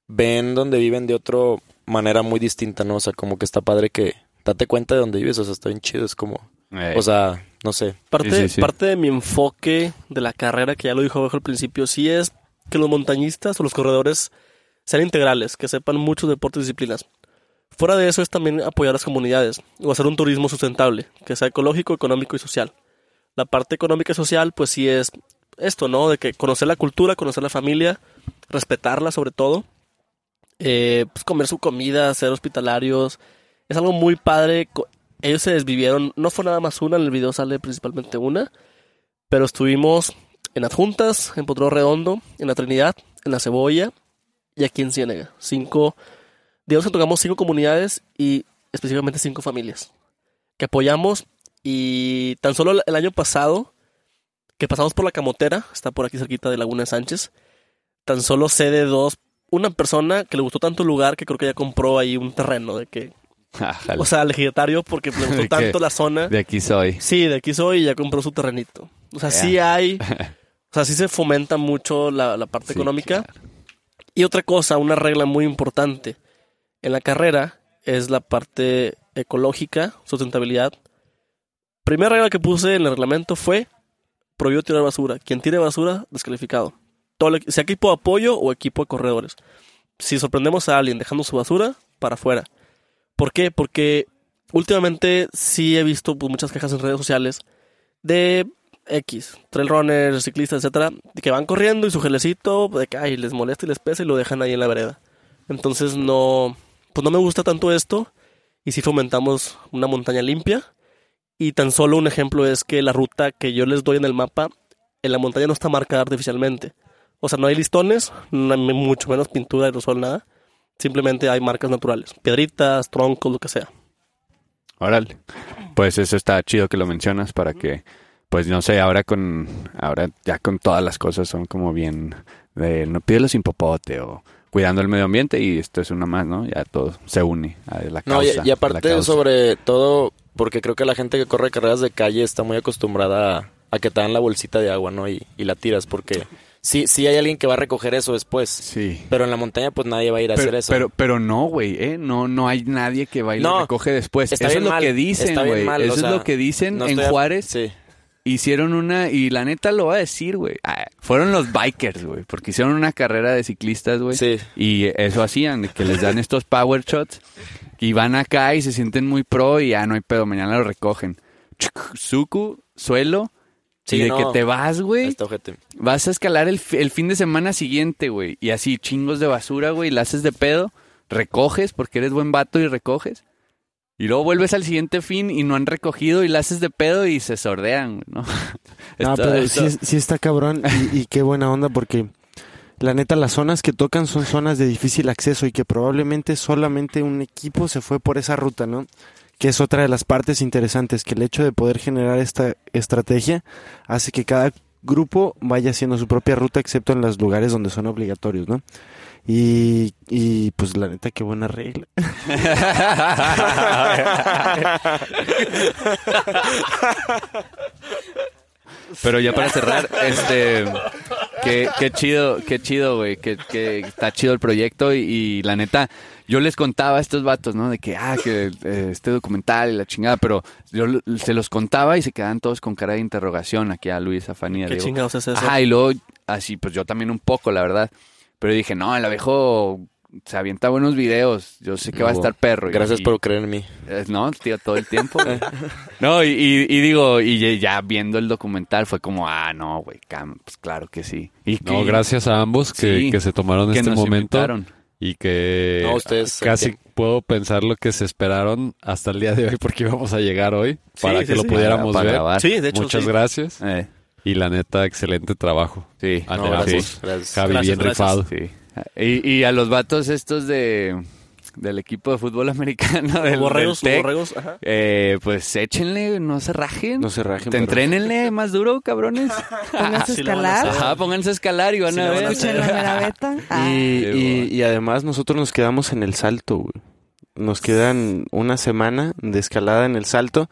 ven donde viven de otra manera muy distinta, ¿no? O sea, como que está padre que date cuenta de dónde vives, o sea, está bien chido, es como, Eh, o sea, no sé. Parte, Sí, sí, sí. parte de mi enfoque de la carrera, que ya lo dijo abajo al principio, sí es que los montañistas o los corredores sean integrales, que sepan muchos deportes y disciplinas. Fuera de eso es también apoyar a las comunidades o hacer un turismo sustentable, que sea ecológico, económico y social. La parte económica y social, pues sí es esto, ¿no? De que conocer la cultura, conocer la familia, respetarla sobre todo, eh, pues comer su comida, ser hospitalarios, es algo muy padre. Ellos se desvivieron, no fue nada más una, en el video sale principalmente una, pero estuvimos en Adjuntas, en Potrero Redondo, en La Trinidad, en La Cebolla y aquí en Ciénega. Cinco, digamos que tocamos cinco comunidades y específicamente cinco familias que apoyamos y tan solo el- año pasado que pasamos por la Camotera, está por aquí cerquita de Laguna de Sánchez, tan solo sé de dos, una persona que le gustó tanto el lugar que creo que ya compró ahí un terreno de que, ájale. o sea, legislatario porque le [LAUGHS] ¿De gustó tanto la zona. de aquí soy. Sí, de aquí soy y ya compró su terrenito. O sea, sí hay [LAUGHS] O sea, sí se fomenta mucho la, la parte económica. Y otra cosa, una regla muy importante en la carrera es la parte ecológica, sustentabilidad. Primera regla que puse en el reglamento fue prohibido tirar basura. Quien tire basura, descalificado. Todo el- sea equipo de apoyo o equipo de corredores. Si sorprendemos a alguien dejando su basura, para afuera. ¿Por qué? Porque últimamente sí he visto pues, muchas quejas en redes sociales de X, trail runners, ciclistas, etcétera, que van corriendo y su gelecito, de que ay, les molesta y les pesa y lo dejan ahí en la vereda. Entonces no, pues no me gusta tanto esto y sí fomentamos una montaña limpia. Y tan solo un ejemplo es que la ruta que yo les doy en el mapa, en la montaña no está marcada artificialmente. O sea, no hay listones, no hay mucho menos pintura, aerosol, nada. Simplemente hay marcas naturales, piedritas, troncos, lo que sea. Órale. Pues eso está chido que lo mencionas para que, pues no sé, ahora con, ahora ya con todas las cosas son como bien de no pídelo sin popote o cuidando el medio ambiente y esto es una más, ¿no? Ya todo se une a la No, y, causa. y la aparte sobre todo, porque creo que la gente que corre carreras de calle está muy acostumbrada a, a que te dan la bolsita de agua, ¿no? Y, y la tiras, porque sí, sí hay alguien que va a recoger eso después. Sí. Pero en la montaña pues nadie va a ir a Pero, hacer eso. pero, pero no, güey, ¿eh? No, no hay nadie que va y lo No, recoge después. está Eso es lo mal, que dicen, güey. Eso o es lo que dicen no en a- Juárez. Sí. Hicieron una, y la neta lo voy a decir, güey. Ah, fueron los bikers, güey, porque hicieron una carrera de ciclistas, güey. Sí. Y eso hacían, que les dan estos power shots y van acá y se sienten muy pro y ya no hay pedo, mañana lo recogen. Suku, suelo, Sí, y de no. que te vas, güey. Vas a escalar el, el fin de semana siguiente, güey. Y así, chingos de basura, güey. La haces de pedo. Recoges porque eres buen vato y recoges. Y luego vuelves al siguiente fin y no han recogido y la haces de pedo y se sordean, [LAUGHS] ¿no? Pero sí, sí está cabrón y, y qué buena onda porque la neta las zonas que tocan son zonas de difícil acceso y que probablemente solamente un equipo se fue por esa ruta, ¿no? Que es otra de las partes interesantes, que el hecho de poder generar esta estrategia hace que cada grupo vaya haciendo su propia ruta excepto en los lugares donde son obligatorios, ¿no? Y, y pues la neta qué buena regla. [LAUGHS] Pero ya para cerrar, este, qué, qué chido, qué chido, güey, que, que está chido el proyecto y, y la neta, yo les contaba a estos vatos, ¿no? De que, ah, que eh, este documental y la chingada, pero yo se los contaba y se quedaban todos con cara de interrogación aquí a Luis, a Fanny, a ¿Qué chingados es eso? Ajá, y luego, así, pues yo también un poco, la verdad. Pero dije, no, el abejo se avienta buenos videos. Yo sé que va a estar perro. Gracias y- por creer en mí. eh, No, tío, todo el tiempo. güey. [LAUGHS] no, y, y- y digo, y ya- viendo el documental fue como, ah, no, güey, cam- pues claro que sí. Y que, No, gracias a ambos que, Sí, que se tomaron que este nos momento invitaron. y que No, ustedes casi puedo pensar lo que se esperaron hasta el día de hoy porque [LAUGHS] íbamos a llegar hoy para Sí, que sí, lo sí. pudiéramos Para- para ver. grabar. Sí, de hecho, Muchas sí. gracias Eh, y la neta excelente trabajo. sí. A No, gracias, gracias. Javi Gracias, bien gracias. rifado. Sí. Y, y a los vatos estos de del equipo de fútbol americano del, borregos, del borregos, ajá. eh, pues échenle, no se rajen. No se rajen. Te pero- entrénenle más duro, cabrones. [LAUGHS] Pónganse a Sí escalar. Ajá, pónganse a escalar y van Sí a van ver. hacer. Escuchen la mera beta. [LAUGHS] Ah, Y, y- y además nosotros nos quedamos en el salto, güey. Nos quedan una semana de escalada en el salto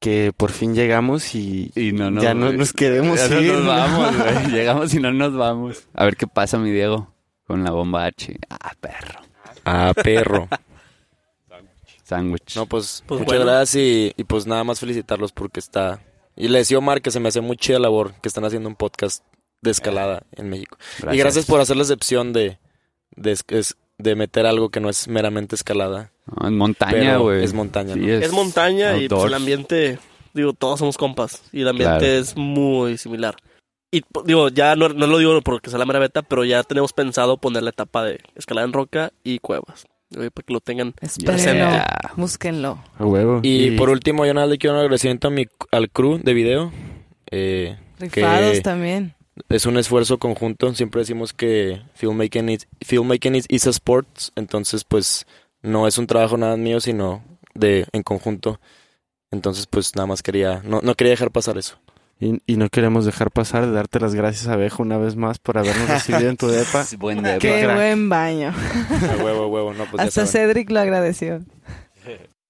que por fin llegamos y, Y no nos, ya no nos queremos ya no ir. nos vamos, güey. [LAUGHS] Llegamos y no nos vamos. A ver qué pasa, mi Diego, con la bomba H. Ah, perro. Ah, perro. Sándwich. No, pues, Pues muchas bueno. gracias y, y pues nada más felicitarlos porque está... Y le decía a Omar que se me hace muy chida labor que están haciendo un podcast de escalada en México. Y gracias por hacer la excepción de, de, de meter algo que no es meramente escalada. No, es montaña, güey. es montaña, Sí, ¿no? Es montaña y pues, el ambiente, digo, todos somos compas y el ambiente Claro. es muy similar. Y po- digo, ya no, no lo digo porque sea la mera beta, pero ya tenemos pensado poner la etapa de escalada en roca y cuevas. Para que lo tengan. espérenlo. Yeah. Búsquenlo. A huevo. Y, por último, yo nada más le quiero un agradecimiento a mi, al crew de video. Eh, Rifados que también. es un esfuerzo conjunto. Siempre decimos que filmmaking is, filmmaking is, is a sport. Entonces, pues, no es un trabajo nada mío, sino de en conjunto. Entonces, pues, nada más quería... No, no quería dejar pasar eso. Y, y no queremos dejar pasar de darte las gracias, Abejo, una vez más por habernos [LAUGHS] recibido en tu depa. Buen depa. Qué crack. buen baño. A huevo, a huevo. No, pues Hasta. Cedric lo agradeció. [LAUGHS]